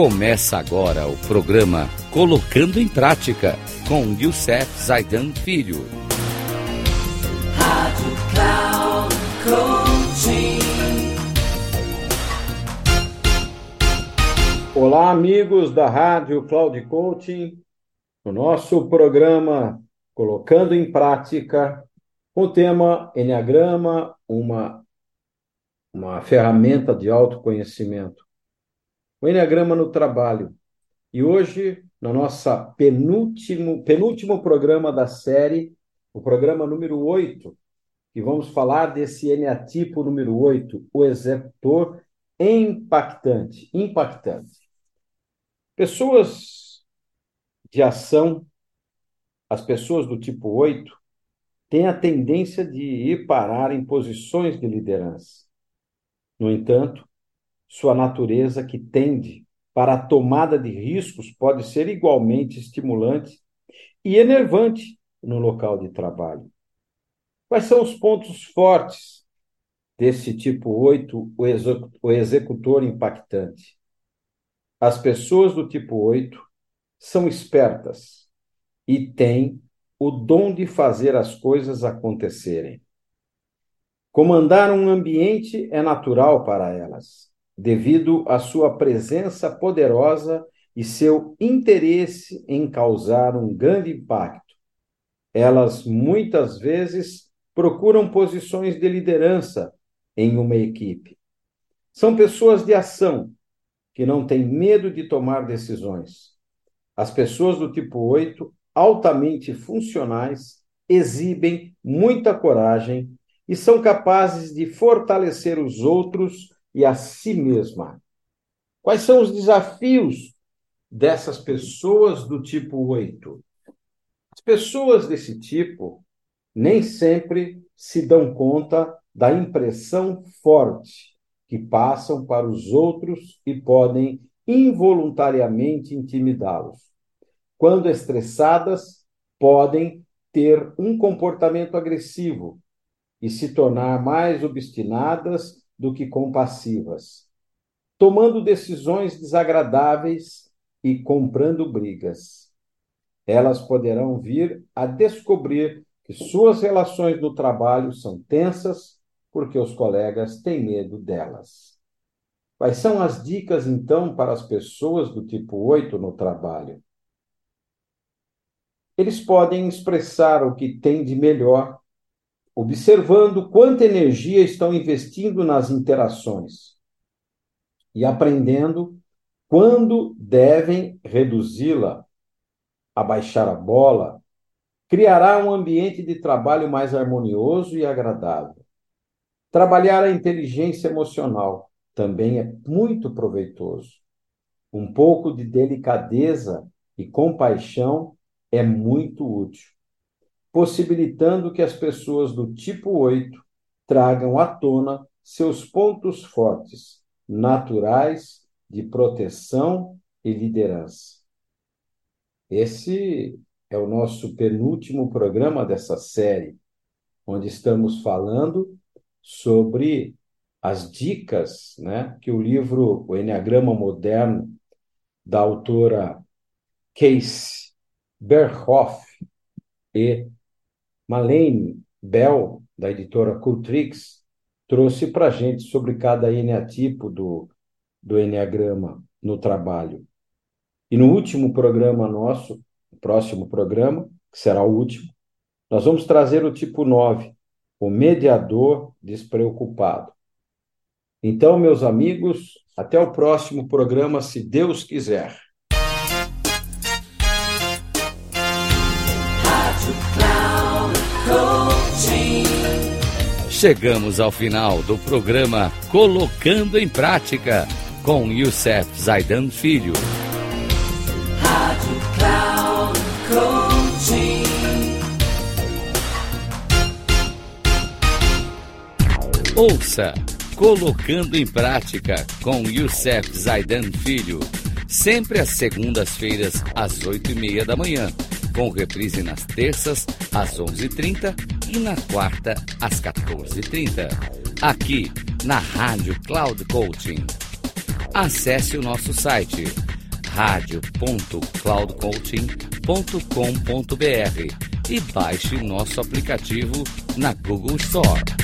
Começa agora o programa Colocando em Prática com Youssef Zaidan Filho. Rádio Cloud Coaching. Olá, amigos da Rádio Cloud Coaching. No nosso programa Colocando em Prática, o tema Enneagrama, uma, uma ferramenta de autoconhecimento o Enneagrama no Trabalho. E hoje, no nosso penúltimo, penúltimo programa da série, o programa número 8, que vamos falar desse eneatipo número 8, o executor impactante. Impactante. Pessoas de ação, as pessoas do tipo 8, têm a tendência de ir parar em posições de liderança. No entanto, sua natureza que tende para a tomada de riscos pode ser igualmente estimulante e enervante no local de trabalho. Quais são os pontos fortes desse tipo 8, o executor impactante? As pessoas do tipo 8 são espertas e têm o dom de fazer as coisas acontecerem. Comandar um ambiente é natural para elas devido à sua presença poderosa e seu interesse em causar um grande impacto. Elas muitas vezes procuram posições de liderança em uma equipe. São pessoas de ação que não têm medo de tomar decisões. As pessoas do tipo 8, altamente funcionais, exibem muita coragem e são capazes de fortalecer os outros e a si mesma. Quais são os desafios dessas pessoas do tipo 8? As pessoas desse tipo nem sempre se dão conta da impressão forte que passam para os outros e podem involuntariamente intimidá-los. Quando estressadas, podem ter um comportamento agressivo e se tornar mais obstinadas do que compassivas, tomando decisões desagradáveis e comprando brigas. Elas poderão vir a descobrir que suas relações no trabalho são tensas porque os colegas têm medo delas. Quais são as dicas, então, para as pessoas do tipo 8 no trabalho? Eles podem expressar o que têm de melhor observando quanta energia estão investindo nas interações e aprendendo quando devem reduzi-la, abaixar a bola, criará um ambiente de trabalho mais harmonioso e agradável. Trabalhar a inteligência emocional também é muito proveitoso. Um pouco de delicadeza e compaixão é muito útil possibilitando que as pessoas do tipo 8 tragam à tona seus pontos fortes, naturais de proteção e liderança. Esse é o nosso penúltimo programa dessa série, onde estamos falando sobre as dicas né, que o livro O Enneagrama Moderno, da autora Case Berhoff e Malene Bell, da editora Cultrix, trouxe para a gente sobre cada eneatipo do, do Enneagrama no trabalho. E no último programa nosso, próximo programa, que será o último, nós vamos trazer o tipo 9, o mediador despreocupado. Então, meus amigos, até o próximo programa, se Deus quiser. Chegamos ao final do programa Colocando em Prática com Youssef Zaidan Filho. Rádio Cloud. Ouça Colocando em Prática com Youssef Zaidan Filho, sempre às segundas-feiras às oito e meia da manhã com reprise nas terças, às 11h30 e na quarta, às 14h30. Aqui, na Rádio Cloud Coaching. Acesse o nosso site radio.cloudcoaching.com.br e baixe nosso aplicativo na Google Store.